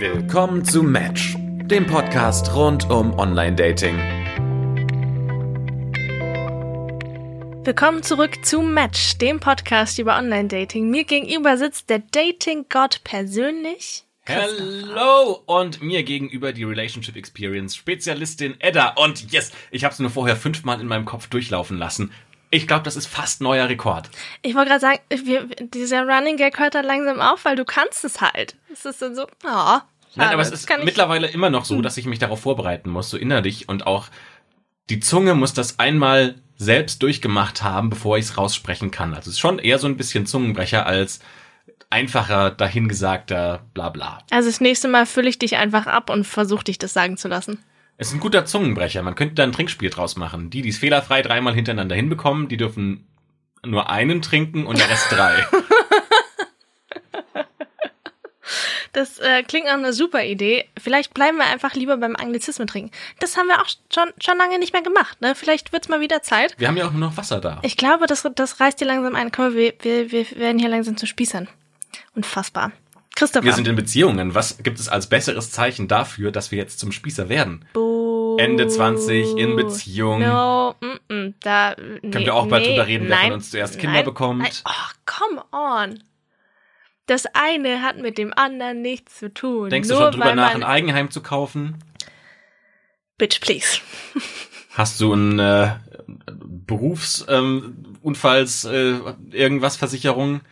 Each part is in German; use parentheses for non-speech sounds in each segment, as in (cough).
Willkommen zu Match, dem Podcast rund um Online-Dating. Willkommen zurück zu Match, dem Podcast über Online-Dating. Mir gegenüber sitzt der Dating-Gott persönlich. Hello und mir gegenüber die Relationship Experience Spezialistin Edda und yes, ich habe es nur vorher fünfmal in meinem Kopf durchlaufen lassen. Ich glaube, das ist fast neuer Rekord. Ich wollte gerade sagen, wir, dieser Running Gag hört dann langsam auf, weil du kannst es halt. Es ist dann so, oh, Nein, aber es ist mittlerweile immer noch so, dass ich mich darauf vorbereiten muss, so innerlich und auch die Zunge muss das einmal selbst durchgemacht haben, bevor ich es raussprechen kann. Also es ist schon eher so ein bisschen Zungenbrecher als einfacher, dahingesagter Blabla. Also das nächste Mal fülle ich dich einfach ab und versuche dich das sagen zu lassen. Es ist ein guter Zungenbrecher. Man könnte da ein Trinkspiel draus machen. Die, die es fehlerfrei dreimal hintereinander hinbekommen, die dürfen nur einen trinken und der Rest (laughs) drei. Das äh, klingt nach einer super Idee. Vielleicht bleiben wir einfach lieber beim Anglizismen trinken. Das haben wir auch schon, schon lange nicht mehr gemacht. Ne? Vielleicht wird's mal wieder Zeit. Wir haben ja auch nur noch Wasser da. Ich glaube, das, das reißt dir langsam ein. Komm, wir, wir, wir werden hier langsam zu Spießern. Unfassbar. Christopher. Wir sind in Beziehungen. Was gibt es als besseres Zeichen dafür, dass wir jetzt zum Spießer werden? Buh. Ende 20 in Beziehung. No, mm, mm, da, nee, Können wir auch bald nee, drüber reden, wer nein, von uns zuerst Kinder nein, bekommt? Nein. Oh, come on. Das eine hat mit dem anderen nichts zu tun. Denkst Nur du schon drüber nach, ein Eigenheim zu kaufen? Bitch, please. Hast du ein äh, Berufsunfalls ähm, äh, irgendwas Versicherung?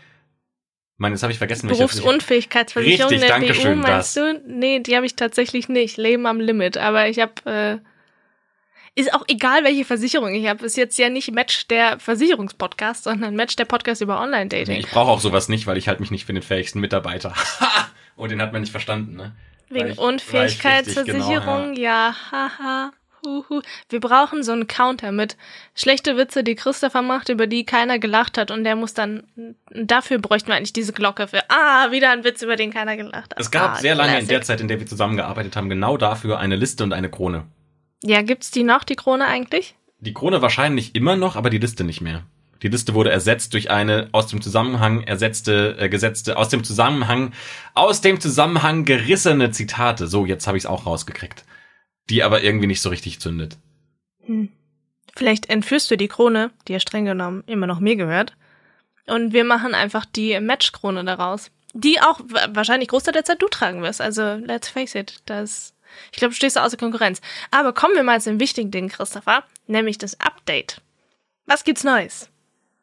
Mann, jetzt habe ich vergessen, welche Versicherung. Berufsunfähigkeitsversicherung Richtig, der danke schön, BU, meinst du? Nee, die habe ich tatsächlich nicht. Leben am Limit. Aber ich habe äh, ist auch egal, welche Versicherung ich habe. Ist jetzt ja nicht Match der Versicherungspodcast, sondern Match der Podcast über Online-Dating. Ich brauche auch sowas nicht, weil ich halt mich nicht für den fähigsten Mitarbeiter. (laughs) Und den hat man nicht verstanden, ne? Wegen ich- Unfähigkeitsversicherung, genau, ja, haha. Huhu. Wir brauchen so einen Counter mit schlechte Witze, die Christopher macht, über die keiner gelacht hat und der muss dann, dafür bräuchten wir eigentlich diese Glocke für, ah, wieder ein Witz, über den keiner gelacht hat. Es gab ah, sehr lange in Classic. der Zeit, in der wir zusammengearbeitet haben, genau dafür eine Liste und eine Krone. Ja, gibt's die noch, die Krone eigentlich? Die Krone wahrscheinlich immer noch, aber die Liste nicht mehr. Die Liste wurde ersetzt durch eine aus dem Zusammenhang ersetzte, äh, gesetzte, aus dem Zusammenhang, aus dem Zusammenhang gerissene Zitate. So, jetzt habe ich es auch rausgekriegt. Die aber irgendwie nicht so richtig zündet. Hm. Vielleicht entführst du die Krone, die ja streng genommen immer noch mir gehört, und wir machen einfach die Match-Krone daraus. Die auch wa- wahrscheinlich Großteil der Zeit du tragen wirst. Also, let's face it, das, ich glaube, du stehst da außer Konkurrenz. Aber kommen wir mal zu dem wichtigen Ding, Christopher, nämlich das Update. Was gibt's Neues?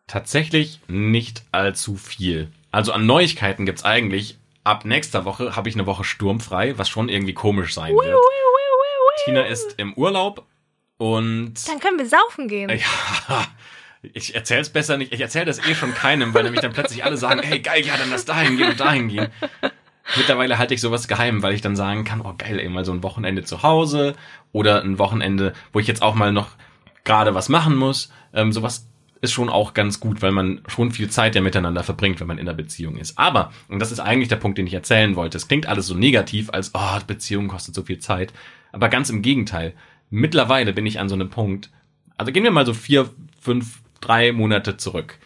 Tatsächlich nicht allzu viel. Also an Neuigkeiten gibt's eigentlich. Ab nächster Woche habe ich eine Woche sturmfrei, was schon irgendwie komisch sein wird. Tina ist im Urlaub und Dann können wir saufen gehen. Ja, (laughs) ich erzähl's besser nicht. Ich erzähle das eh schon keinem, weil nämlich dann plötzlich alle sagen, hey geil, ja, dann lass dahin gehen und dahin gehen. Mittlerweile halte ich sowas geheim, weil ich dann sagen kann, oh geil, ey, mal so ein Wochenende zu Hause oder ein Wochenende, wo ich jetzt auch mal noch gerade was machen muss. Ähm, sowas ist schon auch ganz gut, weil man schon viel Zeit ja miteinander verbringt, wenn man in einer Beziehung ist. Aber, und das ist eigentlich der Punkt, den ich erzählen wollte, es klingt alles so negativ, als, oh, Beziehung kostet so viel Zeit. Aber ganz im Gegenteil. Mittlerweile bin ich an so einem Punkt, also gehen wir mal so vier, fünf, drei Monate zurück.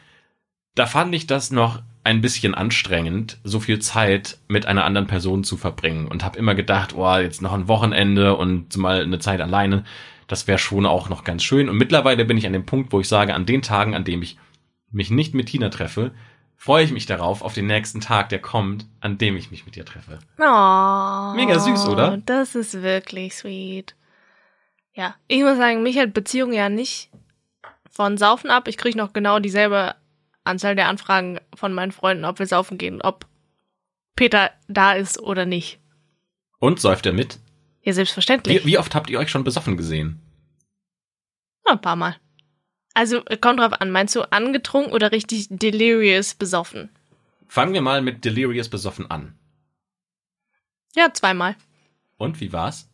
Da fand ich das noch ein bisschen anstrengend, so viel Zeit mit einer anderen Person zu verbringen und habe immer gedacht, oh, jetzt noch ein Wochenende und mal eine Zeit alleine, das wäre schon auch noch ganz schön. Und mittlerweile bin ich an dem Punkt, wo ich sage, an den Tagen, an dem ich mich nicht mit Tina treffe, freue ich mich darauf auf den nächsten Tag, der kommt, an dem ich mich mit ihr treffe. Oh, Mega süß, oder? Das ist wirklich sweet. Ja, ich muss sagen, mich hält Beziehung ja nicht von Saufen ab. Ich kriege noch genau dieselbe Anzahl der Anfragen von meinen Freunden, ob wir saufen gehen, ob Peter da ist oder nicht. Und säuft er mit? Ja, selbstverständlich. Wie, wie oft habt ihr euch schon besoffen gesehen? Ja, ein paar Mal. Also, kommt drauf an. Meinst du angetrunken oder richtig delirious besoffen? Fangen wir mal mit Delirious besoffen an. Ja, zweimal. Und wie war's?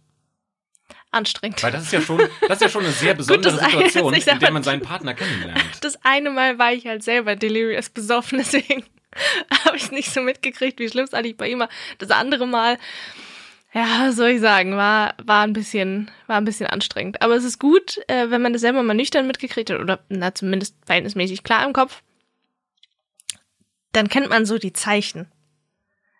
Anstrengend. Weil das ist ja schon, das ist ja schon eine sehr (laughs) besondere eine- Situation, sag in der man seinen Partner kennenlernt. Das eine Mal war ich halt selber delirious besoffen, (laughs) deswegen (laughs) habe ich nicht so mitgekriegt, wie schlimm es eigentlich bei ihm war. Das andere Mal, ja, was soll ich sagen, war, war ein bisschen, war ein bisschen anstrengend. Aber es ist gut, äh, wenn man das selber mal nüchtern mitgekriegt hat oder na, zumindest verhältnismäßig klar im Kopf. Dann kennt man so die Zeichen.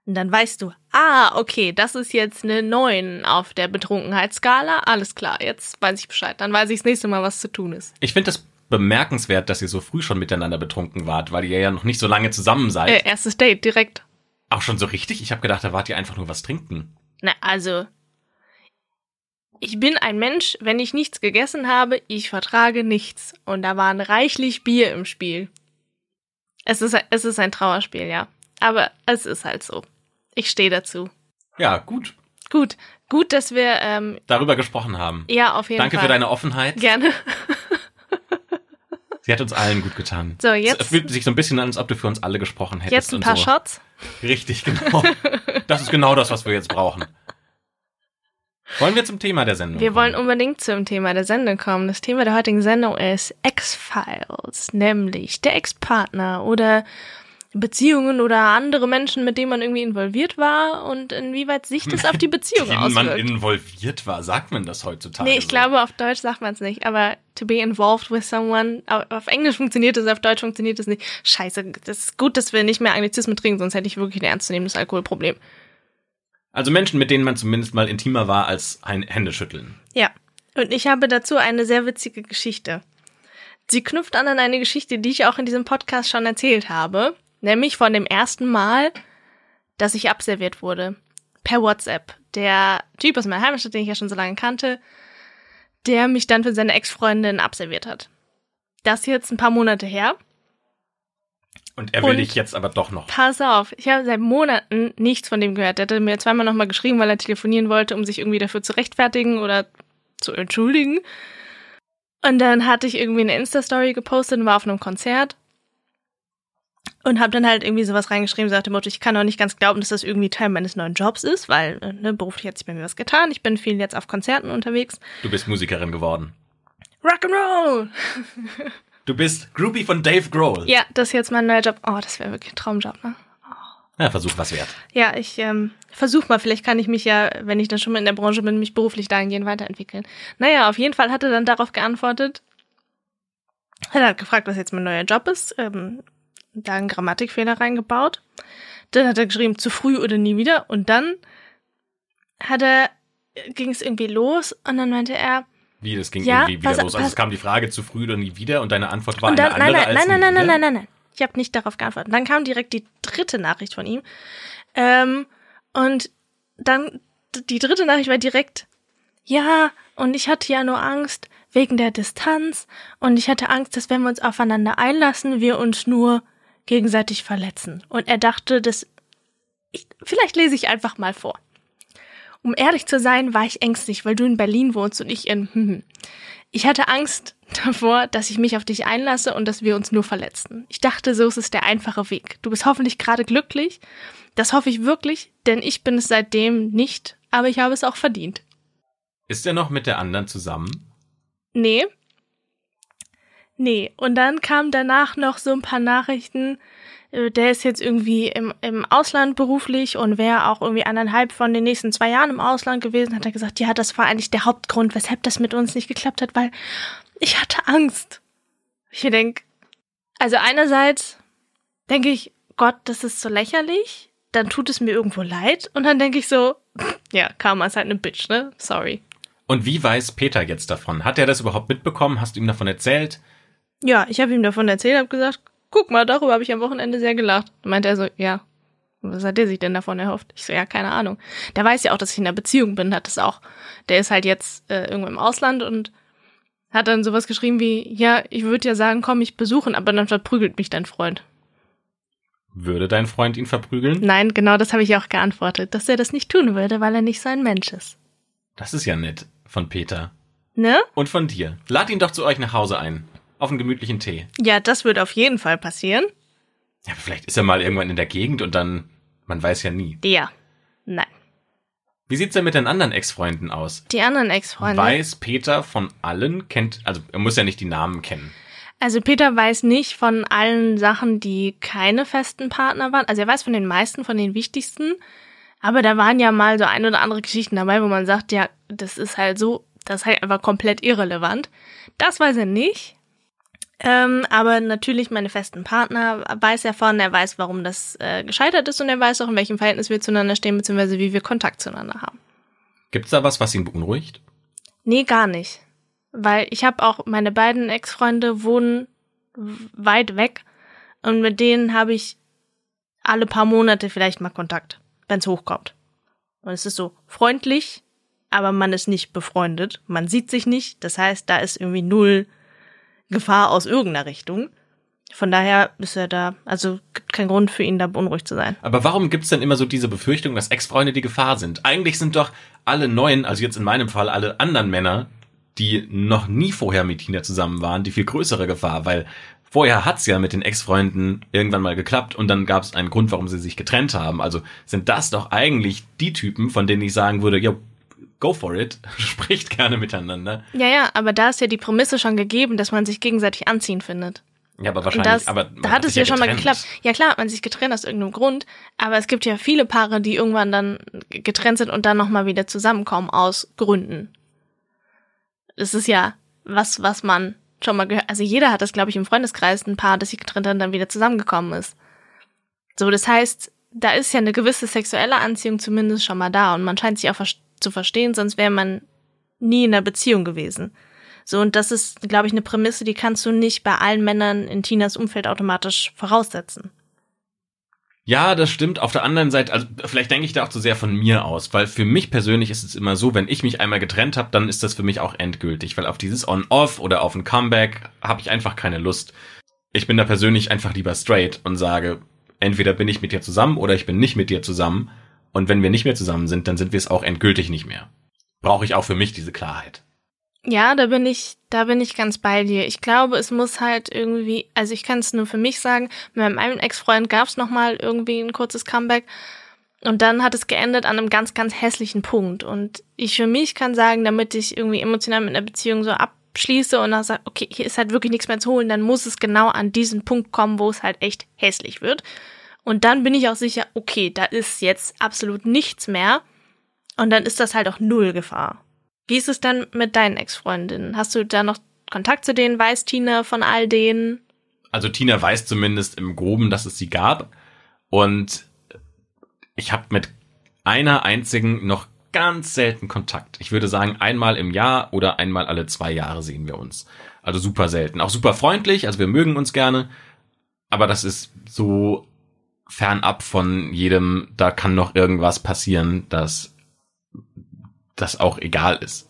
Und dann weißt du, ah, okay, das ist jetzt eine 9 auf der Betrunkenheitsskala. Alles klar, jetzt weiß ich Bescheid. Dann weiß ich das nächste Mal, was zu tun ist. Ich finde das bemerkenswert, dass ihr so früh schon miteinander betrunken wart, weil ihr ja noch nicht so lange zusammen seid. Äh, erstes Date, direkt. Auch schon so richtig? Ich habe gedacht, da wart ihr einfach nur was trinken. Na, also, ich bin ein Mensch, wenn ich nichts gegessen habe, ich vertrage nichts. Und da waren reichlich Bier im Spiel. Es ist, es ist ein Trauerspiel, ja. Aber es ist halt so. Ich stehe dazu. Ja, gut. Gut, gut, dass wir ähm, Darüber gesprochen haben. ja auf jeden Danke Fall. für deine Offenheit. Gerne. (laughs) Sie hat uns allen gut getan. So, Es jetzt, fühlt sich so ein bisschen an, als ob du für uns alle gesprochen hättest. jetzt ein paar so. Shots. Richtig, genau. Das ist genau das, was wir jetzt brauchen. Wollen wir zum Thema der Sendung Wir kommen? wollen unbedingt zum Thema der Sendung kommen. Das Thema der heutigen Sendung ist X-Files, nämlich der Ex-Partner oder Beziehungen oder andere Menschen, mit denen man irgendwie involviert war und inwieweit sich das auf die Beziehung (laughs) Wenn man auswirkt. involviert war, sagt man das heutzutage Nee, ich so. glaube, auf Deutsch sagt man es nicht, aber to be involved with someone, auf auf Englisch funktioniert es, auf Deutsch funktioniert es nicht. Scheiße, das ist gut, dass wir nicht mehr Anglizismen trinken, sonst hätte ich wirklich ein ernstzunehmendes Alkoholproblem. Also Menschen, mit denen man zumindest mal intimer war als ein Händeschütteln. Ja, und ich habe dazu eine sehr witzige Geschichte. Sie knüpft an an eine Geschichte, die ich auch in diesem Podcast schon erzählt habe, nämlich von dem ersten Mal, dass ich abserviert wurde. Per WhatsApp. Der Typ aus meiner Heimatstadt, den ich ja schon so lange kannte, der mich dann für seine Ex-Freundin abserviert hat. Das ist jetzt ein paar Monate her. Und er will Und- dich jetzt aber doch noch. Pass auf, ich habe seit Monaten nichts von dem gehört. Der hatte mir zweimal nochmal geschrieben, weil er telefonieren wollte, um sich irgendwie dafür zu rechtfertigen oder zu entschuldigen. Und dann hatte ich irgendwie eine Insta-Story gepostet und war auf einem Konzert. Und habe dann halt irgendwie sowas reingeschrieben, sagte Motto, ich kann auch nicht ganz glauben, dass das irgendwie Teil meines neuen Jobs ist, weil äh, ne, beruflich hat sich bei mir was getan. Ich bin viel jetzt auf Konzerten unterwegs. Du bist Musikerin geworden. Rock'n'Roll! (laughs) Du bist Groupie von Dave Grohl. Ja, das ist jetzt mein neuer Job. Oh, das wäre wirklich ein Traumjob, ne? Ja, Versuch was wert. Ja, ich ähm, versuche mal, vielleicht kann ich mich ja, wenn ich dann schon mal in der Branche bin, mich beruflich dahingehend weiterentwickeln. Naja, auf jeden Fall hat er dann darauf geantwortet. Er hat gefragt, was jetzt mein neuer Job ist. Ähm, da einen Grammatikfehler reingebaut. Dann hat er geschrieben, zu früh oder nie wieder. Und dann hat er, ging es irgendwie los und dann meinte er, Wie, das ging Ja, irgendwie wieder pass- los. Also es kam die Frage zu früh oder nie wieder und deine Antwort war dann, eine nein, andere nein, als nein, nie nein, nein, wieder? nein, nein, nein. Ich habe nicht darauf geantwortet. Dann kam direkt die dritte Nachricht von ihm. Ähm, und dann die dritte Nachricht war direkt, ja, und ich hatte ja nur Angst wegen der Distanz und ich hatte Angst, dass wenn wir uns aufeinander einlassen, wir uns nur gegenseitig verletzen. Und er dachte, dass ich, vielleicht lese ich einfach mal vor. Um ehrlich zu sein, war ich ängstlich, weil du in Berlin wohnst und ich in hm. Ich hatte Angst davor, dass ich mich auf dich einlasse und dass wir uns nur verletzen. Ich dachte, so ist es der einfache Weg. Du bist hoffentlich gerade glücklich. Das hoffe ich wirklich, denn ich bin es seitdem nicht, aber ich habe es auch verdient. Ist er noch mit der anderen zusammen? Nee. Nee. Und dann kamen danach noch so ein paar Nachrichten. äh, Der ist jetzt irgendwie im, im Ausland beruflich und wäre auch irgendwie eineinhalb von den nächsten zwei Jahren im Ausland gewesen, hat er gesagt, ja, das war eigentlich der Hauptgrund, weshalb das mit uns nicht geklappt hat, weil ich hatte Angst. Ich denk, also einerseits denke ich, Gott, das ist so lächerlich, dann tut es mir irgendwo leid und dann denke ich so, (laughs) ja, Karma ist halt eine Bitch, ne? Sorry. Und wie weiß Peter jetzt davon? Hat er das überhaupt mitbekommen? Hast du ihm davon erzählt? Ja, ich habe ihm davon erzählt, habe gesagt, guck mal, darüber habe ich am Wochenende sehr gelacht. Dann meinte er so, ja, was hat der sich denn davon erhofft? Ich so, ja, keine Ahnung. Der weiß ja auch, dass ich in einer Beziehung bin, hat das auch. Der ist halt jetzt äh, irgendwo im Ausland und hat dann sowas geschrieben wie, ja, ich würde ja sagen, komm mich besuchen, aber dann verprügelt mich dein Freund. Würde dein Freund ihn verprügeln? Nein, genau das habe ich auch geantwortet, dass er das nicht tun würde, weil er nicht so ein Mensch ist. Das ist ja nett von Peter. Ne? Und von dir. Lad ihn doch zu euch nach Hause ein. Auf einen gemütlichen Tee. Ja, das wird auf jeden Fall passieren. Ja, aber vielleicht ist er mal irgendwann in der Gegend und dann, man weiß ja nie. Ja. Nein. Wie sieht's denn mit den anderen Ex-Freunden aus? Die anderen Ex-Freunde. Weiß Peter von allen, kennt, also er muss ja nicht die Namen kennen. Also Peter weiß nicht von allen Sachen, die keine festen Partner waren. Also er weiß von den meisten, von den wichtigsten. Aber da waren ja mal so ein oder andere Geschichten dabei, wo man sagt, ja, das ist halt so, das ist halt einfach komplett irrelevant. Das weiß er nicht. Ähm, aber natürlich meine festen Partner weiß er von, er weiß, warum das äh, gescheitert ist und er weiß auch, in welchem Verhältnis wir zueinander stehen, beziehungsweise wie wir Kontakt zueinander haben. Gibt's da was, was ihn beunruhigt? Nee, gar nicht. Weil ich habe auch, meine beiden Ex-Freunde wohnen weit weg und mit denen habe ich alle paar Monate vielleicht mal Kontakt, wenn's hochkommt. Und es ist so freundlich, aber man ist nicht befreundet. Man sieht sich nicht. Das heißt, da ist irgendwie null Gefahr aus irgendeiner Richtung. Von daher ist er da, also gibt keinen Grund für ihn, da unruhig zu sein. Aber warum gibt's denn immer so diese Befürchtung, dass Ex-Freunde die Gefahr sind? Eigentlich sind doch alle neuen, also jetzt in meinem Fall alle anderen Männer, die noch nie vorher mit Tina zusammen waren, die viel größere Gefahr, weil vorher hat's ja mit den Ex-Freunden irgendwann mal geklappt und dann gab's einen Grund, warum sie sich getrennt haben. Also sind das doch eigentlich die Typen, von denen ich sagen würde, ja, go for it, (laughs) spricht gerne miteinander. Ja, ja, aber da ist ja die Prämisse schon gegeben, dass man sich gegenseitig anziehen findet. Ja, aber wahrscheinlich, das, aber da hat es ja schon mal geklappt. Ja klar, hat man sich getrennt aus irgendeinem Grund, aber es gibt ja viele Paare, die irgendwann dann getrennt sind und dann nochmal wieder zusammenkommen aus Gründen. Das ist ja was, was man schon mal gehört. Also jeder hat das, glaube ich, im Freundeskreis, ein Paar, das sich getrennt hat und dann wieder zusammengekommen ist. So, das heißt, da ist ja eine gewisse sexuelle Anziehung zumindest schon mal da und man scheint sich auch zu verstehen, sonst wäre man nie in einer Beziehung gewesen. So, und das ist, glaube ich, eine Prämisse, die kannst du nicht bei allen Männern in Tinas Umfeld automatisch voraussetzen. Ja, das stimmt. Auf der anderen Seite, also vielleicht denke ich da auch zu sehr von mir aus, weil für mich persönlich ist es immer so, wenn ich mich einmal getrennt habe, dann ist das für mich auch endgültig, weil auf dieses On-Off oder auf ein Comeback habe ich einfach keine Lust. Ich bin da persönlich einfach lieber straight und sage, entweder bin ich mit dir zusammen oder ich bin nicht mit dir zusammen. Und wenn wir nicht mehr zusammen sind, dann sind wir es auch endgültig nicht mehr. Brauche ich auch für mich diese Klarheit. Ja, da bin ich, da bin ich ganz bei dir. Ich glaube, es muss halt irgendwie, also ich kann es nur für mich sagen, mit meinem Ex-Freund gab es nochmal irgendwie ein kurzes Comeback und dann hat es geendet an einem ganz, ganz hässlichen Punkt. Und ich für mich kann sagen, damit ich irgendwie emotional mit einer Beziehung so abschließe und dann sage, okay, hier ist halt wirklich nichts mehr zu holen, dann muss es genau an diesen Punkt kommen, wo es halt echt hässlich wird. Und dann bin ich auch sicher, okay, da ist jetzt absolut nichts mehr. Und dann ist das halt auch null Gefahr. Wie ist es dann mit deinen Ex-Freundinnen? Hast du da noch Kontakt zu denen? Weiß Tina von all denen? Also Tina weiß zumindest im Groben, dass es sie gab. Und ich habe mit einer einzigen noch ganz selten Kontakt. Ich würde sagen, einmal im Jahr oder einmal alle zwei Jahre sehen wir uns. Also super selten. Auch super freundlich, also wir mögen uns gerne. Aber das ist so fernab von jedem, da kann noch irgendwas passieren, dass das auch egal ist.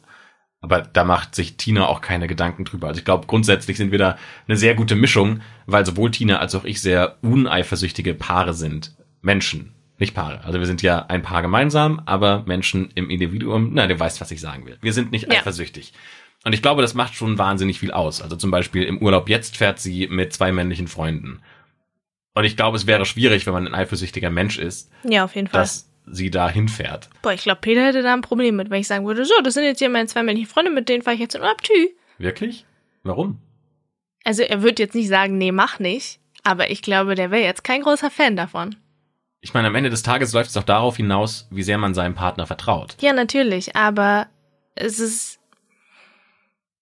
Aber da macht sich Tina auch keine Gedanken drüber. Also ich glaube, grundsätzlich sind wir da eine sehr gute Mischung, weil sowohl Tina als auch ich sehr uneifersüchtige Paare sind. Menschen, nicht Paare. Also wir sind ja ein Paar gemeinsam, aber Menschen im Individuum. Na, du weißt, was ich sagen will. Wir sind nicht Ja. eifersüchtig. Und ich glaube, das macht schon wahnsinnig viel aus. Also zum Beispiel im Urlaub jetzt fährt sie mit zwei männlichen Freunden. Und ich glaube, es wäre schwierig, wenn man ein eifersüchtiger Mensch ist, Ja, auf jeden Fall. dass sie da hinfährt. Boah, ich glaube, Peter hätte da ein Problem mit, wenn ich sagen würde, so, das sind jetzt hier meine zwei männlichen Freunde, mit denen fahre ich jetzt in Urlaub, tschü. Wirklich? Warum? Also er wird jetzt nicht sagen, nee, mach nicht. Aber ich glaube, der wäre jetzt kein großer Fan davon. Ich meine, am Ende des Tages läuft es doch darauf hinaus, wie sehr man seinem Partner vertraut. Ja, natürlich, aber es ist.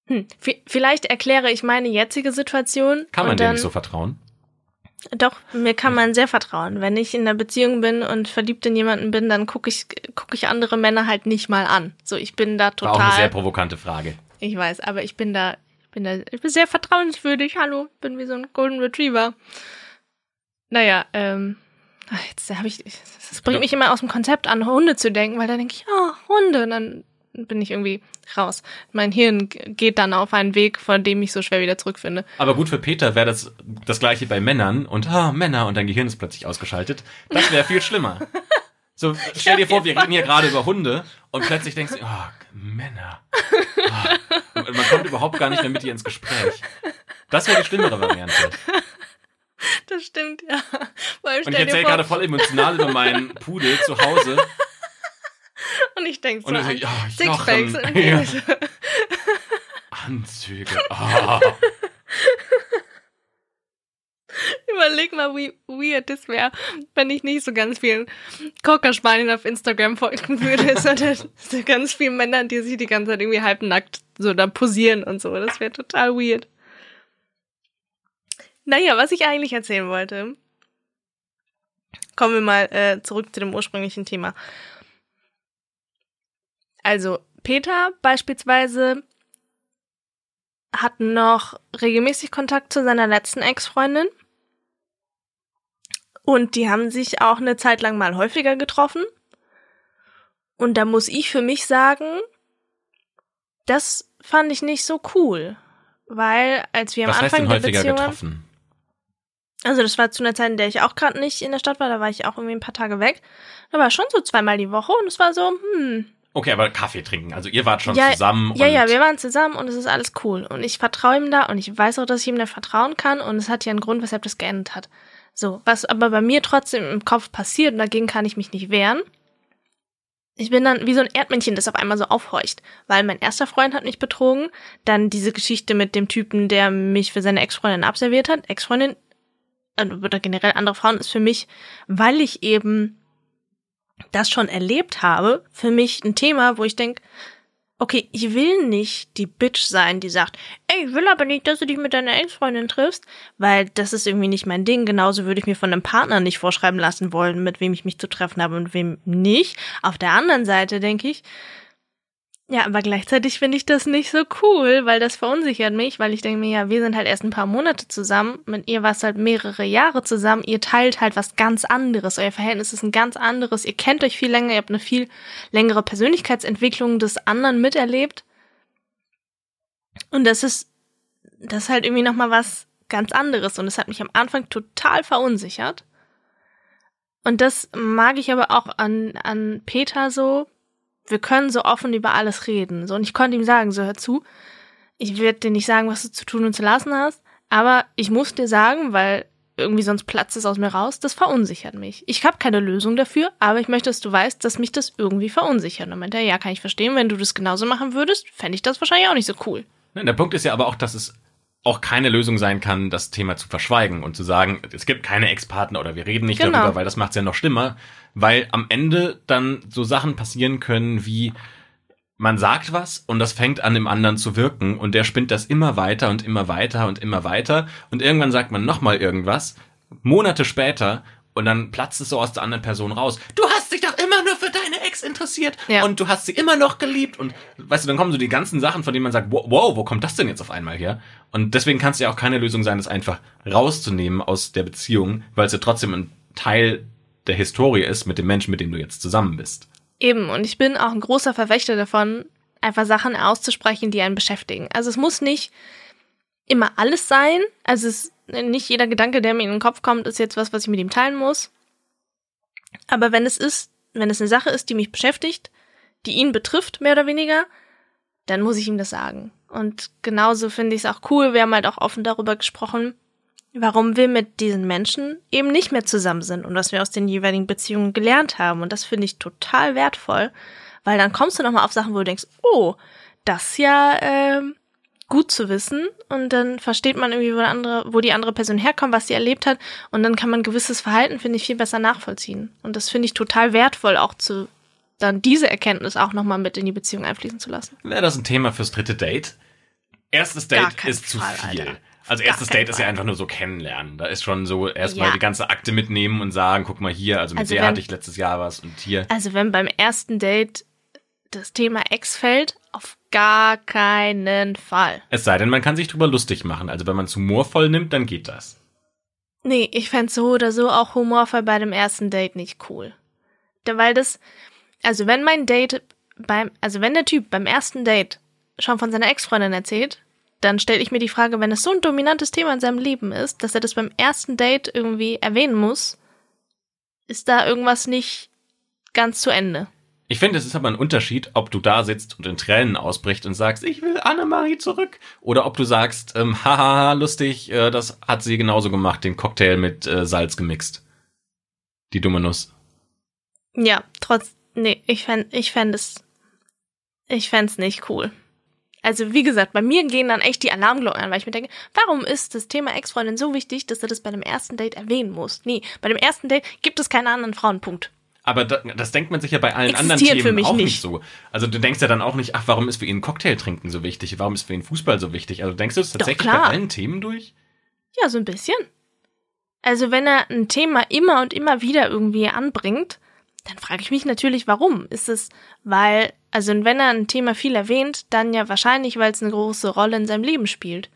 Hm, vi- vielleicht erkläre ich meine jetzige Situation. Kann man dann, nicht so vertrauen? Doch, mir kann man sehr vertrauen. Wenn ich in einer Beziehung bin und verliebt in jemanden bin, dann gucke ich, guck ich andere Männer halt nicht mal an. So, ich bin da War auch eine sehr total. provokante Frage. Ich weiß, aber ich bin da, ich bin da, ich bin sehr vertrauenswürdig. Hallo, bin wie so ein Golden Retriever. Naja, ähm, ach, jetzt habe ich, das bringt mich immer aus dem Konzept an, Hunde zu denken, weil dann denke ich, oh, Hunde, und dann bin ich irgendwie raus. Mein Hirn geht dann auf einen Weg, von dem ich so schwer wieder zurückfinde. Aber gut, für Peter wäre das das gleiche bei Männern und ah, Männer und dein Gehirn ist plötzlich ausgeschaltet. Das wäre viel schlimmer. So, (laughs) stell dir vor, wir reden hier gerade über Hunde und plötzlich denkst du, oh, Männer. Oh. Man kommt überhaupt gar nicht mehr mit dir ins Gespräch. Das wäre die schlimmere Variante. Das stimmt, ja. Und ich erzähle gerade voll emotional über meinen Pudel zu Hause. Und ich denke so an (laughs) ja, Sixpacks. Ja. Anzüge. Oh. (laughs) Überleg mal, wie weird das wäre, wenn ich nicht so ganz vielen Cockerspanien auf Instagram folgen würde, (laughs) sondern so ganz vielen Männern, die sich die ganze Zeit irgendwie halbnackt so da posieren und so. Das wäre total weird. Naja, was ich eigentlich erzählen wollte. Kommen wir mal äh, zurück zu dem ursprünglichen Thema. Also, Peter beispielsweise hat noch regelmäßig Kontakt zu seiner letzten Ex-Freundin. Und die haben sich auch eine Zeit lang mal häufiger getroffen. Und da muss ich für mich sagen, das fand ich nicht so cool. Weil als wir am Was heißt Anfang denn der häufiger Beziehung waren, getroffen? also das war zu einer Zeit, in der ich auch gerade nicht in der Stadt war, da war ich auch irgendwie ein paar Tage weg. Da war schon so zweimal die Woche und es war so, hm, Okay, aber Kaffee trinken. Also ihr wart schon ja, zusammen. Ja, ja, wir waren zusammen und es ist alles cool. Und ich vertraue ihm da und ich weiß auch, dass ich ihm da vertrauen kann und es hat ja einen Grund, weshalb das geendet hat. So, was aber bei mir trotzdem im Kopf passiert und dagegen kann ich mich nicht wehren. Ich bin dann wie so ein Erdmännchen, das auf einmal so aufhorcht, weil mein erster Freund hat mich betrogen, dann diese Geschichte mit dem Typen, der mich für seine Ex-Freundin abserviert hat. Ex-Freundin äh, oder generell andere Frauen ist für mich, weil ich eben das schon erlebt habe, für mich ein Thema, wo ich denke, okay, ich will nicht die Bitch sein, die sagt, ey, ich will aber nicht, dass du dich mit deiner Ex-Freundin triffst, weil das ist irgendwie nicht mein Ding. Genauso würde ich mir von einem Partner nicht vorschreiben lassen wollen, mit wem ich mich zu treffen habe und wem nicht. Auf der anderen Seite denke ich, ja, aber gleichzeitig finde ich das nicht so cool, weil das verunsichert mich, weil ich denke mir, ja, wir sind halt erst ein paar Monate zusammen, mit ihr war es halt mehrere Jahre zusammen, ihr teilt halt was ganz anderes, euer Verhältnis ist ein ganz anderes, ihr kennt euch viel länger, ihr habt eine viel längere Persönlichkeitsentwicklung des anderen miterlebt. Und das ist, das ist halt irgendwie nochmal was ganz anderes und es hat mich am Anfang total verunsichert. Und das mag ich aber auch an, an Peter so, wir können so offen über alles reden. So, und ich konnte ihm sagen, so hör zu, ich werde dir nicht sagen, was du zu tun und zu lassen hast, aber ich muss dir sagen, weil irgendwie sonst platzt es aus mir raus, das verunsichert mich. Ich habe keine Lösung dafür, aber ich möchte, dass du weißt, dass mich das irgendwie verunsichert. Und dann meinte er, ja, kann ich verstehen, wenn du das genauso machen würdest, fände ich das wahrscheinlich auch nicht so cool. Ne, Der Punkt ist ja aber auch, dass es auch keine Lösung sein kann, das Thema zu verschweigen und zu sagen, es gibt keine Ex-Partner oder wir reden nicht Genau. darüber, weil das macht es ja noch schlimmer, weil am Ende dann so Sachen passieren können wie man sagt was und das fängt an im anderen zu wirken und der spinnt das immer weiter und immer weiter und immer weiter und irgendwann sagt man nochmal irgendwas, Monate später und dann platzt es so aus der anderen Person raus. Du hast dich doch immer nur für deine Ex interessiert Ja. und du hast sie immer noch geliebt und weißt du, dann kommen so die ganzen Sachen, von denen man sagt, wow, wo kommt das denn jetzt auf einmal her? Und deswegen kann es ja auch keine Lösung sein, das einfach rauszunehmen aus der Beziehung, weil es ja trotzdem ein Teil der Historie ist mit dem Menschen, mit dem du jetzt zusammen bist. Eben, und ich bin auch ein großer Verfechter davon, einfach Sachen auszusprechen, die einen beschäftigen. Also es muss nicht immer alles sein. Also es nicht jeder Gedanke, der mir in den Kopf kommt, ist jetzt was, was ich mit ihm teilen muss. Aber wenn es ist, wenn es eine Sache ist, die mich beschäftigt, die ihn betrifft, mehr oder weniger, dann muss ich ihm das sagen. Und genauso finde ich es auch cool. Wir haben halt auch offen darüber gesprochen, warum wir mit diesen Menschen eben nicht mehr zusammen sind und was wir aus den jeweiligen Beziehungen gelernt haben. Und das finde ich total wertvoll, weil dann kommst du nochmal auf Sachen, wo du denkst, oh, das ja ähm, gut zu wissen. Und dann versteht man irgendwie, wo, der andere, wo die andere Person herkommt, was sie erlebt hat. Und dann kann man gewisses Verhalten, finde ich, viel besser nachvollziehen. Und das finde ich total wertvoll, auch zu dann diese Erkenntnis auch nochmal mit in die Beziehung einfließen zu lassen. Wäre das ein Thema fürs dritte Date? Erstes Date ist zu Fall, viel. Alter. Also erstes Date ist ja Fall. einfach nur so kennenlernen. Da ist schon so erstmal Ja. die ganze Akte mitnehmen und sagen, guck mal hier, also mit Also der wenn- hatte ich letztes Jahr was und hier. Also wenn beim ersten Date das Thema Ex fällt, auf gar keinen Fall. Es sei denn, man kann sich drüber lustig machen. Also wenn man es humorvoll nimmt, dann geht das. Nee, ich fänd's so oder so auch humorvoll bei dem ersten Date nicht cool. Da, weil das, also wenn mein Date beim, also wenn der Typ beim ersten Date schon von seiner Ex-Freundin erzählt, dann stelle ich mir die Frage, wenn es so ein dominantes Thema in seinem Leben ist, dass er das beim ersten Date irgendwie erwähnen muss, ist da irgendwas nicht ganz zu Ende. Ich finde, es ist aber ein Unterschied, ob du da sitzt und in Tränen ausbrichst und sagst, ich will Annemarie zurück. Oder ob du sagst, ähm, (laughs) haha, lustig, äh, das hat sie genauso gemacht, den Cocktail mit äh, Salz gemixt. Die dumme Nuss. Ja, trotz, nee, ich fänd, ich fänd es, ich fänd's nicht cool. Also, wie gesagt, bei mir gehen dann echt die Alarmglocken an, weil ich mir denke, warum ist das Thema Ex-Freundin so wichtig, dass du das bei dem ersten Date erwähnen musst? Nee, bei dem ersten Date gibt es keine anderen Frauen, Punkt. Aber da, das denkt man sich ja bei allen anderen Themen für mich auch nicht. nicht. so. Also du denkst ja dann auch nicht, ach, warum ist für ihn Cocktail trinken so wichtig? Warum ist für ihn Fußball so wichtig? Also denkst du es tatsächlich bei allen Themen durch? Ja, so ein bisschen. Also wenn er ein Thema immer und immer wieder irgendwie anbringt, dann frage ich mich natürlich, warum. Ist es, weil, also wenn er ein Thema viel erwähnt, dann ja wahrscheinlich, weil es eine große Rolle in seinem Leben spielt.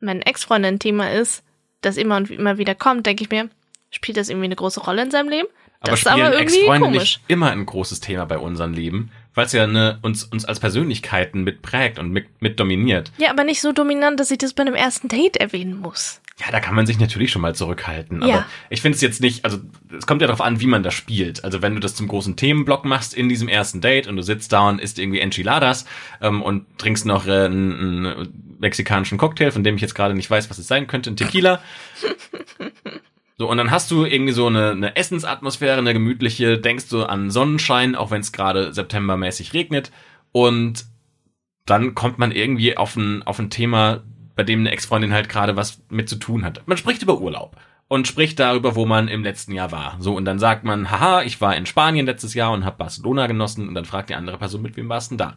Wenn Ex-Freund ein Thema ist, das immer und immer wieder kommt, denke ich mir, spielt das irgendwie eine große Rolle in seinem Leben? Aber das ist spielen Ex-Freunde nicht immer ein großes Thema bei unserem Leben, weil es ja eine, uns, uns als Persönlichkeiten mit prägt und mit, mit dominiert. Ja, aber nicht so dominant, dass ich das bei einem ersten Date erwähnen muss. Ja, da kann man sich natürlich schon mal zurückhalten. Ja. Aber ich finde es jetzt nicht, also es kommt ja darauf an, wie man das spielt. Also wenn du das zum großen Themenblock machst in diesem ersten Date und du sitzt da und isst irgendwie Enchiladas ähm, und trinkst noch äh, einen, einen mexikanischen Cocktail, von dem ich jetzt gerade nicht weiß, was es sein könnte, ein Tequila. (laughs) So, und dann hast du irgendwie so eine, eine Essensatmosphäre, eine gemütliche, denkst du an Sonnenschein, auch wenn es gerade septembermäßig regnet. Und dann kommt man irgendwie auf ein, auf ein Thema, bei dem eine Ex-Freundin halt gerade was mit zu tun hat. Man spricht über Urlaub und spricht darüber, wo man im letzten Jahr war. So, und dann sagt man, haha, ich war in Spanien letztes Jahr und habe Barcelona genossen. Und dann fragt die andere Person, mit wem warst du denn da?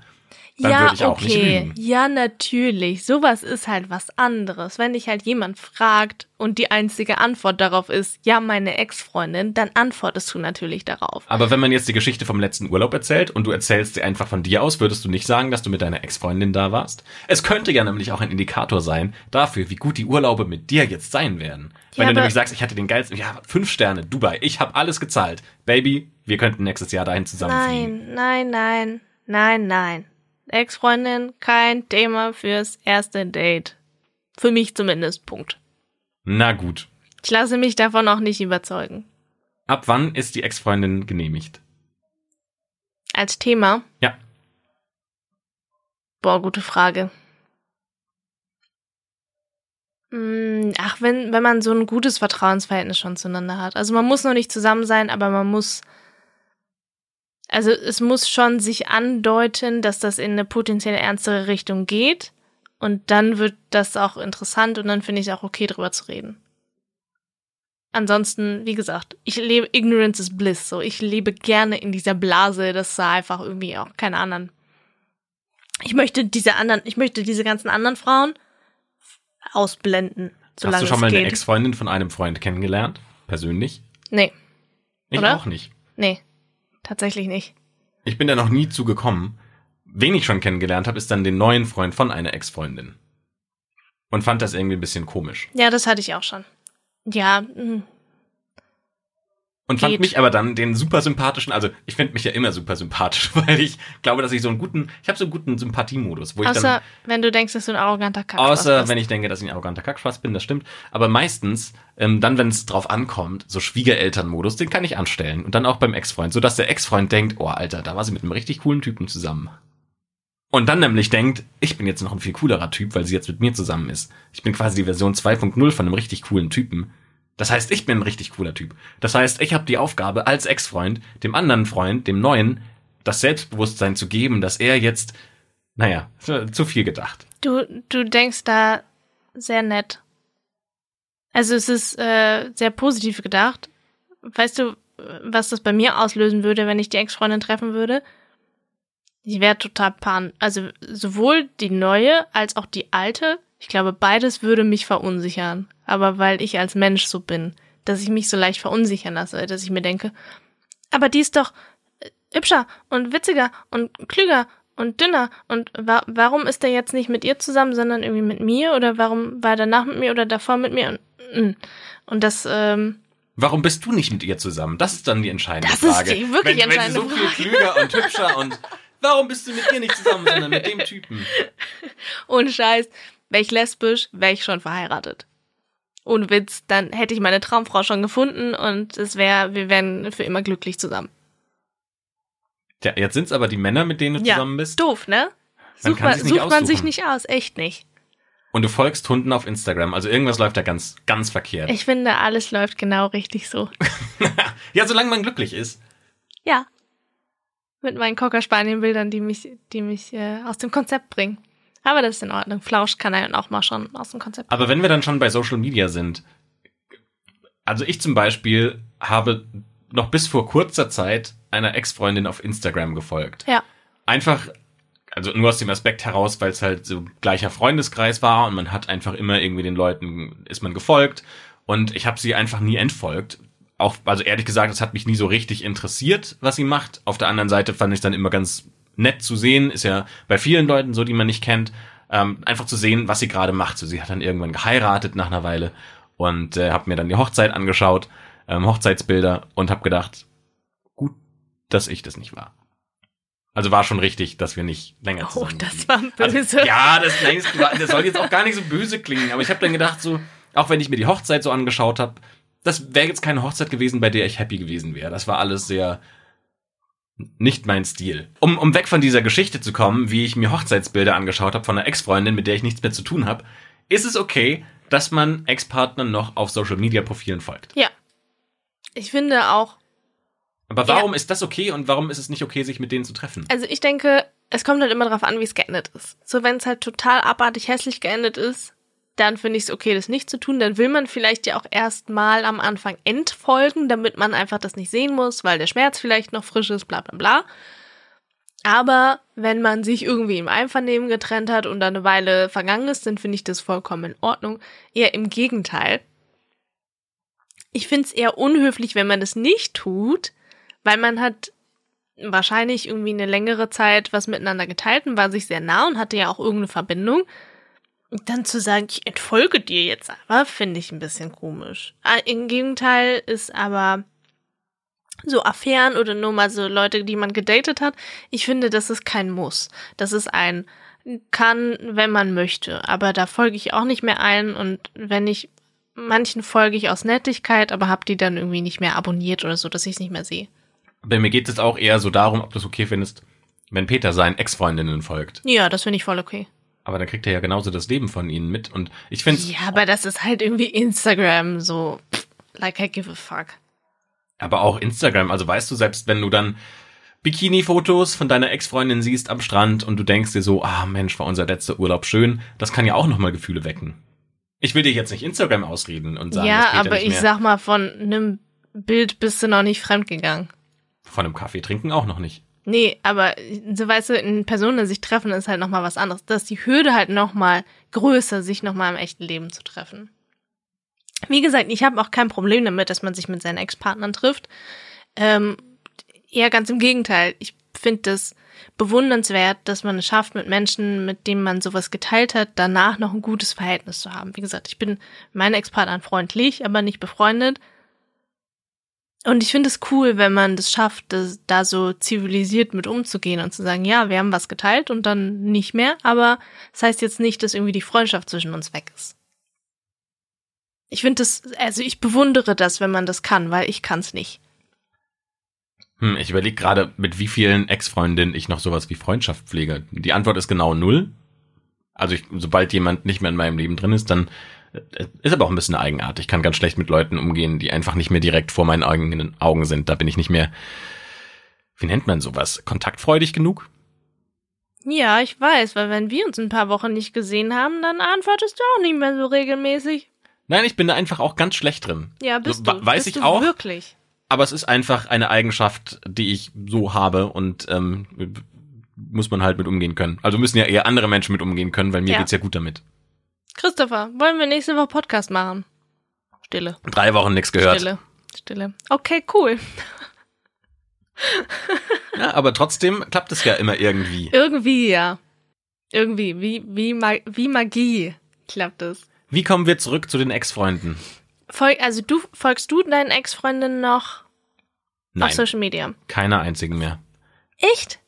Dann ja, würde ich auch nicht okay. lügen. Ja, natürlich. Sowas ist halt was anderes. Wenn dich halt jemand fragt und die einzige Antwort darauf ist, ja, meine Ex-Freundin, dann antwortest du natürlich darauf. Aber wenn man jetzt die Geschichte vom letzten Urlaub erzählt und du erzählst sie einfach von dir aus, würdest du nicht sagen, dass du mit deiner Ex-Freundin da warst? Es könnte ja nämlich auch ein Indikator sein dafür, wie gut die Urlaube mit dir jetzt sein werden. Wenn Ja, du nämlich sagst, ich hatte den geilsten, ja, fünf Sterne, Dubai, ich habe alles gezahlt. Baby, wir könnten nächstes Jahr dahin zusammenfliegen. Nein, nein, nein, nein, nein. Ex-Freundin, kein Thema fürs erste Date. Für mich zumindest, Punkt. Na gut. Ich lasse mich davon auch nicht überzeugen. Ab wann ist die Ex-Freundin genehmigt? Als Thema? Ja. Boah, gute Frage. Hm, Ach, wenn, wenn man so ein gutes Vertrauensverhältnis schon zueinander hat. Also man muss noch nicht zusammen sein, aber man muss. Also es muss schon sich andeuten, dass das in eine potenziell ernstere Richtung geht. Und dann wird das auch interessant und dann finde ich es auch okay, drüber zu reden. Ansonsten, wie gesagt, ich lebe, Ignorance is Bliss, so. Ich lebe gerne in dieser Blase, dass da einfach irgendwie auch keine anderen. Ich möchte diese anderen, ich möchte diese ganzen anderen Frauen ausblenden, Hast du schon mal eine geht. Ex-Freundin von einem Freund kennengelernt? Persönlich? nee, Ich Oder? auch nicht. nee, tatsächlich nicht. Ich bin da noch nie zugekommen. Wen ich schon kennengelernt habe, ist dann den neuen Freund von einer Ex-Freundin. Und fand das irgendwie ein bisschen komisch. Ja, das hatte ich auch schon. Ja, hm, Und fand Geht. mich aber dann den super sympathischen, also ich finde mich ja immer super sympathisch, (laughs) weil ich glaube, dass ich so einen guten, ich habe so einen guten Sympathiemodus, wo ich außer dann, wenn du denkst, dass du ein arroganter Kack außer wenn ich denke, dass ich ein arroganter Kackschwarz bin, das stimmt, aber meistens, ähm, dann, wenn es drauf ankommt, so Schwiegerelternmodus, den kann ich anstellen und dann auch beim Ex-Freund, sodass der Ex-Freund denkt, oh Alter, da war sie mit einem richtig coolen Typen zusammen. Und dann nämlich denkt, ich bin jetzt noch ein viel coolerer Typ, weil sie jetzt mit mir zusammen ist. Ich bin quasi die Version 2.0 von einem richtig coolen Typen. Das heißt, ich bin ein richtig cooler Typ. Das heißt, ich habe die Aufgabe, als Ex-Freund, dem anderen Freund, dem neuen, das Selbstbewusstsein zu geben, dass er jetzt, naja, zu viel gedacht. Du, du denkst da sehr nett. Also es ist äh, sehr positiv gedacht. Weißt du, was das bei mir auslösen würde, wenn ich die Ex-Freundin treffen würde? Ich wäre total pan. Also sowohl die neue als auch die alte. Ich glaube, beides würde mich verunsichern. Aber weil ich als Mensch so bin, dass ich mich so leicht verunsichern lasse, dass ich mir denke, aber die ist doch äh, hübscher und witziger und klüger und dünner. Und wa warum ist der jetzt nicht mit ihr zusammen, sondern irgendwie mit mir? Oder warum war er danach mit mir oder davor mit mir? Und, mm. und das, ähm, Warum bist du nicht mit ihr zusammen? Das ist dann die entscheidende Das ist Frage. die wirklich wenn, entscheidende wenn sie so Frage. viel klüger und hübscher und (laughs) warum bist du mit ihr nicht zusammen, sondern mit dem Typen? ohne Scheiß, wäre ich lesbisch, wäre ich schon verheiratet. Ohne Witz, dann hätte ich meine Traumfrau schon gefunden und es wäre, wir wären für immer glücklich zusammen. Tja, jetzt sind's aber die Männer, mit denen du Ja, zusammen bist. Doof, ne? Man Sucht man, sucht man sich nicht aus, echt nicht. Und du folgst Hunden auf Instagram. Also irgendwas läuft da ganz, ganz verkehrt. Ich finde, alles läuft genau richtig so. (laughs) ja, solange man glücklich ist. Ja. Mit meinen Cocker Spanien Bildern, die mich, die mich äh, aus dem Konzept bringen. Aber das ist in Ordnung. Flausch kann er auch mal schon aus dem Konzept. Aber wenn wir dann schon bei Social Media sind, also ich zum Beispiel habe noch bis vor kurzer Zeit einer Ex-Freundin auf Instagram gefolgt. Ja. Einfach also nur aus dem Aspekt heraus, weil es halt so gleicher Freundeskreis war und man hat einfach immer irgendwie den Leuten, ist man gefolgt und ich habe sie einfach nie entfolgt. Auch, also ehrlich gesagt, es hat mich nie so richtig interessiert, was sie macht. Auf der anderen Seite fand ich dann immer ganz nett zu sehen, ist ja bei vielen Leuten so, die man nicht kennt, ähm, einfach zu sehen, was sie gerade macht. So, sie hat dann irgendwann geheiratet nach einer Weile und äh, habe mir dann die Hochzeit angeschaut, ähm, Hochzeitsbilder und habe gedacht, gut, dass ich das nicht war. Also war schon richtig, dass wir nicht länger Oh, zusammen das blieben. war böse. Also, ja, das, das, das soll jetzt auch gar nicht so böse klingen, aber ich habe dann gedacht, so, auch wenn ich mir die Hochzeit so angeschaut habe, das wäre jetzt keine Hochzeit gewesen, bei der ich happy gewesen wäre. Das war alles sehr nicht mein Stil. Um, um weg von dieser Geschichte zu kommen, wie ich mir Hochzeitsbilder angeschaut habe von einer Ex-Freundin, mit der ich nichts mehr zu tun habe, ist es okay, dass man Ex-Partnern noch auf Social-Media-Profilen folgt. Ja. Ich finde auch, Aber warum ist das okay und warum ist es nicht okay, sich mit denen zu treffen? also ich denke, es kommt halt immer darauf an, wie es geendet ist. So, wenn es halt total abartig hässlich geendet ist, dann finde ich es okay, das nicht zu tun. Dann will man vielleicht ja auch erst mal am Anfang entfolgen, damit man einfach das nicht sehen muss, weil der Schmerz vielleicht noch frisch ist, bla bla bla. Aber wenn man sich irgendwie im Einvernehmen getrennt hat und dann eine Weile vergangen ist, dann finde ich das vollkommen in Ordnung. Eher im Gegenteil. Ich finde es eher unhöflich, wenn man das nicht tut, weil man hat wahrscheinlich irgendwie eine längere Zeit was miteinander geteilt und war sich sehr nah und hatte ja auch irgendeine Verbindung. Und dann zu sagen, ich entfolge dir jetzt aber, finde ich ein bisschen komisch. Ah, Im Gegenteil ist aber so Affären oder nur mal so Leute, die man gedatet hat. Ich finde, das ist kein Muss. Das ist ein kann, wenn man möchte. Aber da folge ich auch nicht mehr ein und wenn ich manchen folge ich aus Nettigkeit, aber hab die dann irgendwie nicht mehr abonniert oder so, dass ich es nicht mehr sehe. Bei mir geht es auch eher so darum, ob du es okay findest, wenn Peter seinen Ex-Freundinnen folgt. Ja, das finde ich voll okay. Aber dann kriegt er ja genauso das Leben von ihnen mit. Und ich finde Ja, aber das ist halt irgendwie Instagram so. Like I give a fuck. aber auch Instagram, also weißt du, selbst wenn du dann Bikini-Fotos von deiner Ex-Freundin siehst am Strand und du denkst dir so, ah Mensch, war unser letzter Urlaub schön, das kann ja auch nochmal Gefühle wecken. Ich will dir jetzt nicht Instagram ausreden und sagen, ja, Peter aber nicht ich mehr sag mal, von einem Bild bist du noch nicht fremdgegangen. von einem Kaffee trinken auch noch nicht. Nee, aber so weißt du, in Personen sich treffen ist halt nochmal was anderes. Da ist die Hürde halt nochmal größer, sich nochmal im echten Leben zu treffen. Wie gesagt, ich habe auch kein Problem damit, dass man sich mit seinen Ex-Partnern trifft. Ähm, eher ganz im Gegenteil. Ich finde es bewundernswert, dass man es schafft, mit Menschen, mit denen man sowas geteilt hat, danach noch ein gutes Verhältnis zu haben. Wie gesagt, ich bin meinen Ex-Partnern freundlich, aber nicht befreundet. Und ich finde es cool, wenn man das schafft, das, da so zivilisiert mit umzugehen und zu sagen, ja, wir haben was geteilt und dann nicht mehr, aber das heißt jetzt nicht, dass irgendwie die Freundschaft zwischen uns weg ist. Ich finde das, also ich bewundere das, wenn man das kann, weil ich kann es nicht. Hm, ich überlege gerade, mit wie vielen Ex-Freundinnen ich noch sowas wie Freundschaft pflege. Die Antwort ist genau null. Also ich, sobald jemand nicht mehr in meinem Leben drin ist, dann ist aber auch ein bisschen eine Eigenart. Ich kann ganz schlecht mit Leuten umgehen, die einfach nicht mehr direkt vor meinen eigenen Augen sind. Da bin ich nicht mehr, wie nennt man sowas, kontaktfreudig genug? Ja, ich weiß, weil wenn wir uns ein paar Wochen nicht gesehen haben, dann antwortest du auch nicht mehr so regelmäßig. Nein, ich bin da einfach auch ganz schlecht drin. Ja, bist So, du. weiß bist ich du auch. Wirklich. Aber es ist einfach eine Eigenschaft, die ich so habe und ähm, muss man halt mit umgehen können. Also müssen ja eher andere Menschen mit umgehen können, weil mir Ja. geht's ja gut damit. Christopher, wollen wir nächste Woche Podcast machen? Stille. Drei Wochen nichts gehört. Stille. Stille. Okay, cool. (laughs) Ja, aber trotzdem klappt es ja immer irgendwie. Irgendwie, ja. Irgendwie, wie, wie, wie Magie klappt es. Wie kommen wir zurück zu den Ex-Freunden? Also du folgst du deinen Ex-Freundinnen noch Nein, auf Social Media? keiner einzigen mehr. Echt?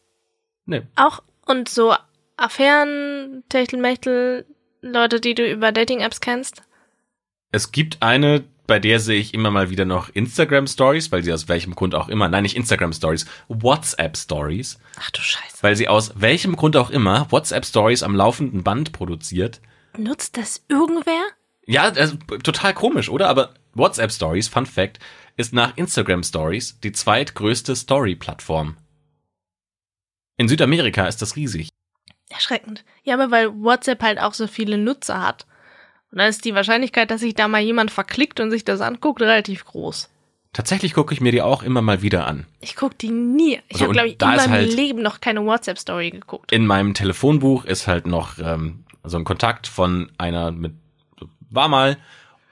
Nee. Auch und so Affären, Techtelmechtel, Leute, die du über Dating-Apps kennst? Es gibt eine, bei der sehe ich immer mal wieder noch Instagram Stories, weil sie aus welchem Grund auch immer, nein, nicht Instagram Stories, WhatsApp Stories, Ach du Scheiße. weil sie aus welchem Grund auch immer WhatsApp Stories am laufenden Band produziert. Nutzt das irgendwer? Ja, also, total komisch, oder? Aber WhatsApp Stories, Fun Fact, ist nach Instagram Stories die zweitgrößte Story-Plattform. In Südamerika ist das riesig. Erschreckend. Ja, aber weil WhatsApp halt auch so viele Nutzer hat. Und dann ist die Wahrscheinlichkeit, dass sich da mal jemand verklickt und sich das anguckt, relativ groß. Tatsächlich gucke ich mir die auch immer mal wieder an. Ich guck die nie. Ich Also, habe, glaube ich, in meinem halt- Leben noch keine WhatsApp-Story geguckt. In meinem Telefonbuch ist halt noch ähm, so ein Kontakt von einer mit war mal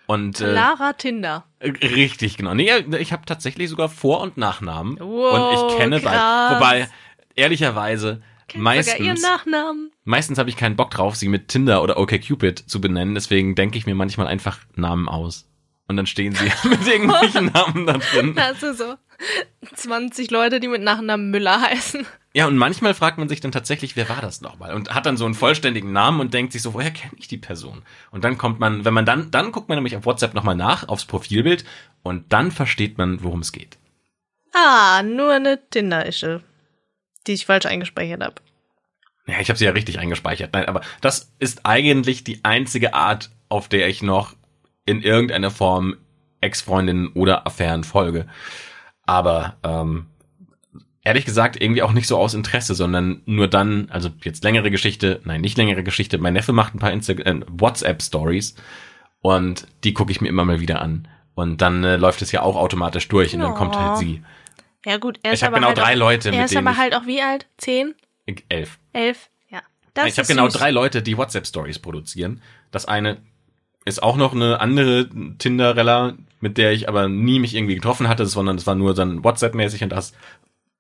und äh, Lara Tinder. richtig genau. Nee, ich habe tatsächlich sogar Vor- und Nachnamen Wow, und ich kenne beide. Wobei ehrlicherweise Sogar ihren meistens Nachnamen. meistens habe ich keinen Bock drauf, sie mit Tinder oder OkCupid zu benennen, deswegen denke ich mir manchmal einfach Namen aus. Und dann stehen sie (laughs) mit irgendwelchen Namen da drin. Da hast du so 20 Leute, die mit Nachnamen Müller heißen. Ja, und manchmal fragt man sich dann tatsächlich, wer war das nochmal? Und hat dann so einen vollständigen Namen und denkt sich so, woher kenne ich die Person? Und dann kommt man, wenn man dann, dann guckt man nämlich auf WhatsApp nochmal nach, aufs Profilbild, und dann versteht man, worum es geht. Ah, nur eine Tinder-Ische, die ich falsch eingespeichert habe. Ja, ich habe sie ja richtig eingespeichert. Nein, aber das ist eigentlich die einzige Art, auf der ich noch in irgendeiner Form Ex-Freundinnen oder Affären folge. Aber ähm, ehrlich gesagt irgendwie auch nicht so aus Interesse, sondern nur dann, also jetzt längere Geschichte, nein, nicht längere Geschichte. Mein Neffe macht ein paar Insta äh, WhatsApp-Stories und die gucke ich mir immer mal wieder an. Und dann äh, läuft es ja auch automatisch durch und dann kommt halt sie. Ja gut, er Ich ist habe genau halt drei auch, Leute, Er ist aber ich, halt auch wie alt? Zehn? elf. Elf? Ja. Das ich habe genau drei Leute, die WhatsApp-Stories produzieren. Das eine ist auch noch eine andere Tinderella, mit der ich aber nie mich irgendwie getroffen hatte, sondern es war nur dann WhatsApp-mäßig und das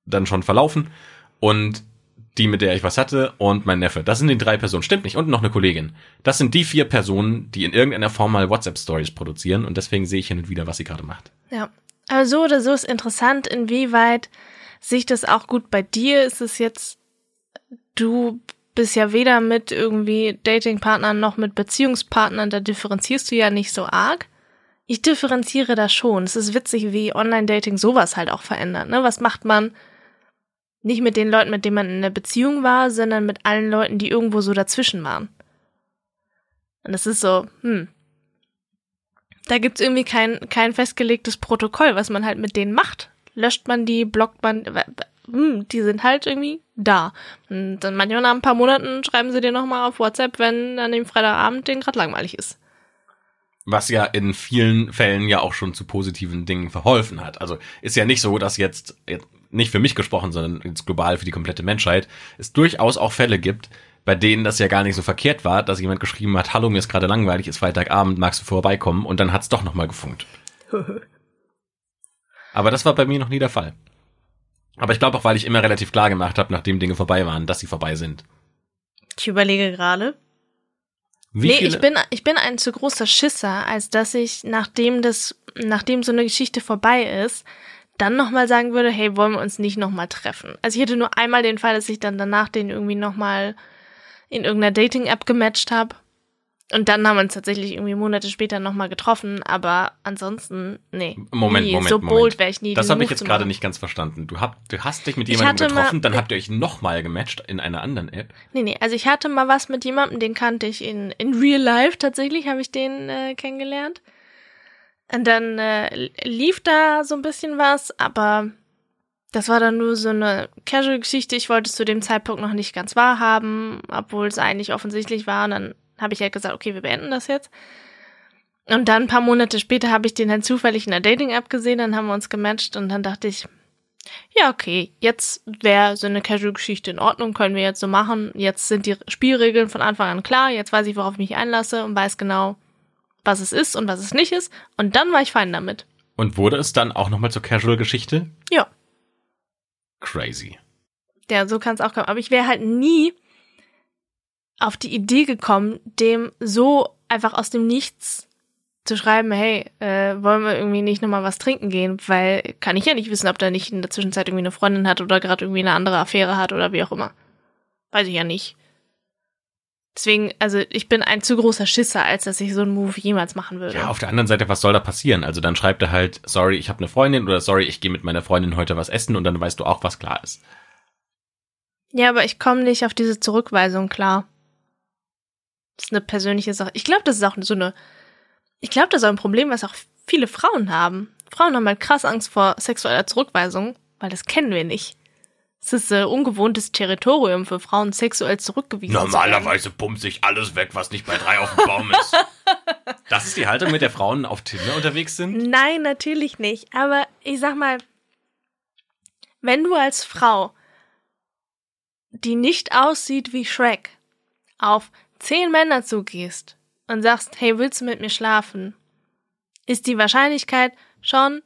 dann schon verlaufen. Und die, mit der ich was hatte und mein Neffe. Das sind die drei Personen. Stimmt nicht. Und noch eine Kollegin. Das sind die vier Personen, die in irgendeiner Form mal WhatsApp-Stories produzieren und deswegen sehe ich hin und wieder, was sie gerade macht. Ja. Aber so oder so ist interessant, inwieweit sich das auch gut bei dir ist es jetzt, du bist ja weder mit irgendwie Datingpartnern noch mit Beziehungspartnern, da differenzierst du ja nicht so arg. Ich differenziere da schon. Es ist witzig, wie Online-Dating sowas halt auch verändert. Ne? Was macht man nicht mit den Leuten, mit denen man in einer Beziehung war, sondern mit allen Leuten, die irgendwo so dazwischen waren. Und es ist so, hm, da gibt's irgendwie kein, kein festgelegtes Protokoll, was man halt mit denen macht. Löscht man die, blockt man, hm, die sind halt irgendwie da. Und dann manchmal nach ein paar Monaten schreiben sie dir nochmal auf WhatsApp, wenn an dem Freitagabend denen gerade langweilig ist. Was ja in vielen Fällen ja auch schon zu positiven Dingen verholfen hat. Also ist ja nicht so, dass jetzt, jetzt nicht für mich gesprochen, sondern jetzt global für die komplette Menschheit, es durchaus auch Fälle gibt, bei denen das ja gar nicht so verkehrt war, dass jemand geschrieben hat, hallo, mir ist gerade langweilig, ist Freitagabend, magst du vorbeikommen? Und dann hat's doch nochmal gefunkt. (laughs) Aber das war bei mir noch nie der Fall. Aber ich glaube auch, weil ich immer relativ klar gemacht habe, nachdem Dinge vorbei waren, dass sie vorbei sind. Ich überlege gerade. Wie nee, viele, ich bin, ich bin ein zu großer Schisser, als dass ich, nachdem das, nachdem so eine Geschichte vorbei ist, dann nochmal sagen würde, hey, wollen wir uns nicht nochmal treffen? Also ich hätte nur einmal den Fall, dass ich dann danach den irgendwie nochmal in irgendeiner Dating-App gematcht habe. Und dann haben wir uns tatsächlich irgendwie Monate später nochmal getroffen, aber ansonsten, nee. Moment, nie. Moment, So bold wäre ich nie. Das habe ich jetzt gerade nicht ganz verstanden. Du, hab, du hast dich mit jemandem hatte mal- getroffen, dann habt ihr euch nochmal gematcht in einer anderen App. Nee, nee, also ich hatte mal was mit jemandem, den kannte ich in, in real life tatsächlich, habe ich den äh, kennengelernt. Und dann äh, lief da so ein bisschen was, aber das war dann nur so eine Casual-Geschichte. Ich wollte es zu dem Zeitpunkt noch nicht ganz wahrhaben, obwohl es eigentlich offensichtlich war. Und dann habe ich halt gesagt, okay, wir beenden das jetzt. Und dann ein paar Monate später habe ich den dann zufällig in der Dating-App gesehen, dann haben wir uns gematcht und dann dachte ich, ja, okay, jetzt wäre so eine Casual-Geschichte in Ordnung, können wir jetzt so machen. Jetzt sind die Spielregeln von Anfang an klar, jetzt weiß ich, worauf ich mich einlasse und weiß genau, was es ist und was es nicht ist. Und dann war ich fein damit. Und wurde es dann auch nochmal zur Casual-Geschichte? Ja, Crazy. ja, so kann es auch kommen. Aber ich wäre halt nie auf die Idee gekommen, dem so einfach aus dem Nichts zu schreiben, hey, äh, wollen wir irgendwie nicht nochmal was trinken gehen, weil kann ich ja nicht wissen, ob der nicht in der Zwischenzeit irgendwie eine Freundin hat oder gerade irgendwie eine andere Affäre hat oder wie auch immer. Weiß ich ja nicht. Deswegen, also ich bin ein zu großer Schisser, als dass ich so einen Move jemals machen würde. Ja, auf der anderen Seite, was soll da passieren? Also dann schreibt er halt, sorry, ich habe eine Freundin oder sorry, ich gehe mit meiner Freundin heute was essen und dann weißt du auch, was klar ist. Ja, aber ich komme nicht auf diese Zurückweisung klar. Das ist eine persönliche Sache. Ich glaube, das ist auch so eine. Ich glaube, das ist auch ein Problem, was auch viele Frauen haben. Frauen haben halt krass Angst vor sexueller Zurückweisung, weil das kennen wir nicht. Es ist äh, ungewohntes Territorium für Frauen, sexuell zurückgewiesen Normalerweise pumpt sich alles weg, was nicht bei drei auf dem Baum ist. (laughs) das ist die Haltung, mit der Frauen auf Tinder unterwegs sind? Nein, natürlich nicht. Aber ich sag mal, wenn du als Frau, die nicht aussieht wie Shrek, auf zehn Männer zugehst und sagst, hey, willst du mit mir schlafen? Ist die Wahrscheinlichkeit schon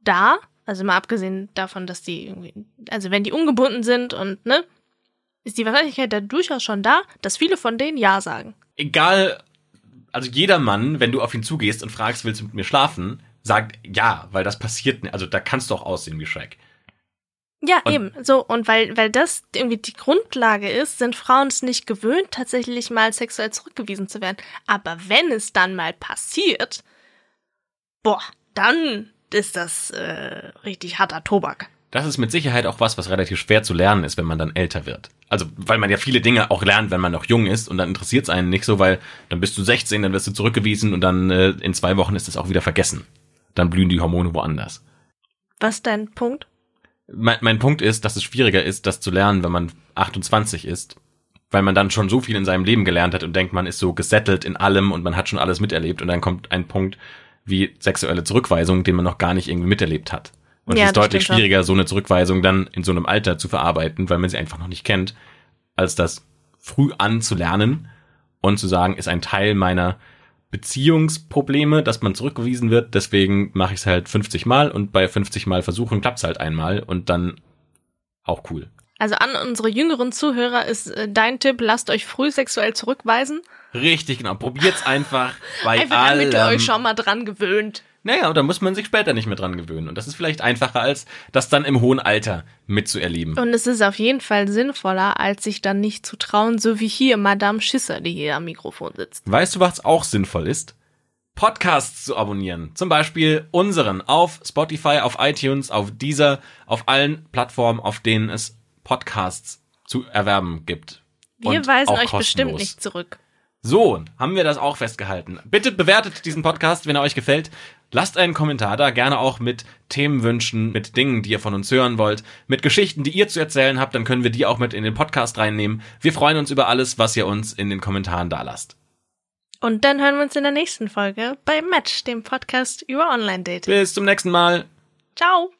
da, also mal abgesehen davon, dass die irgendwie, also wenn die ungebunden sind und, ne, ist die Wahrscheinlichkeit da durchaus schon da, dass viele von denen Ja sagen. Egal, also jeder Mann, wenn du auf ihn zugehst und fragst, willst du mit mir schlafen, sagt ja, weil das passiert nicht. Also da kannst du auch aussehen wie Shrek. Ja, und eben. So, und weil, weil das irgendwie die Grundlage ist, sind Frauen es nicht gewöhnt, tatsächlich mal sexuell zurückgewiesen zu werden. Aber wenn es dann mal passiert, boah, dann ist das äh, richtig harter Tobak. Das ist mit Sicherheit auch was, was relativ schwer zu lernen ist, wenn man dann älter wird. Also, weil man ja viele Dinge auch lernt, wenn man noch jung ist und dann interessiert es einen nicht so, weil dann bist du 16, dann wirst du zurückgewiesen und dann äh, in zwei Wochen ist es auch wieder vergessen. Dann blühen die Hormone woanders. Was ist dein Punkt? Mein, mein Punkt ist, dass es schwieriger ist, das zu lernen, wenn man 28 ist, weil man dann schon so viel in seinem Leben gelernt hat und denkt, man ist so gesettelt in allem und man hat schon alles miterlebt und dann kommt ein Punkt, wie sexuelle Zurückweisung, den man noch gar nicht irgendwie miterlebt hat. Und ja, es ist deutlich schwieriger, so eine Zurückweisung dann in so einem Alter zu verarbeiten, weil man sie einfach noch nicht kennt, als das früh an zu lernen und zu sagen, ist ein Teil meiner Beziehungsprobleme, dass man zurückgewiesen wird, deswegen mache ich es halt 50 Mal und bei 50 Mal versuchen klappt es halt einmal und dann auch cool. Also an unsere jüngeren Zuhörer ist äh, dein Tipp, lasst euch früh sexuell zurückweisen. Richtig, genau. Probiert's einfach (laughs) bei einfach allem. damit ihr euch schon mal dran gewöhnt. Naja, und da muss man sich später nicht mehr dran gewöhnen. Und das ist vielleicht einfacher, als das dann im hohen Alter mitzuerleben. Und es ist auf jeden Fall sinnvoller, als sich dann nicht zu trauen, so wie hier Madame Schisser, die hier am Mikrofon sitzt. Weißt du, was auch sinnvoll ist? Podcasts zu abonnieren. Zum Beispiel unseren auf Spotify, auf iTunes, auf dieser, auf allen Plattformen, auf denen es Podcasts zu erwerben gibt. Wir weisen euch kostenlos. bestimmt nicht zurück. So, haben wir das auch festgehalten. Bitte bewertet diesen Podcast, wenn er euch gefällt. Lasst einen Kommentar da, gerne auch mit Themenwünschen, mit Dingen, die ihr von uns hören wollt, mit Geschichten, die ihr zu erzählen habt, dann können wir die auch mit in den Podcast reinnehmen. Wir freuen uns über alles, was ihr uns in den Kommentaren da lasst. Und dann hören wir uns in der nächsten Folge bei Match, dem Podcast über Online-Dating. Bis zum nächsten Mal. Ciao.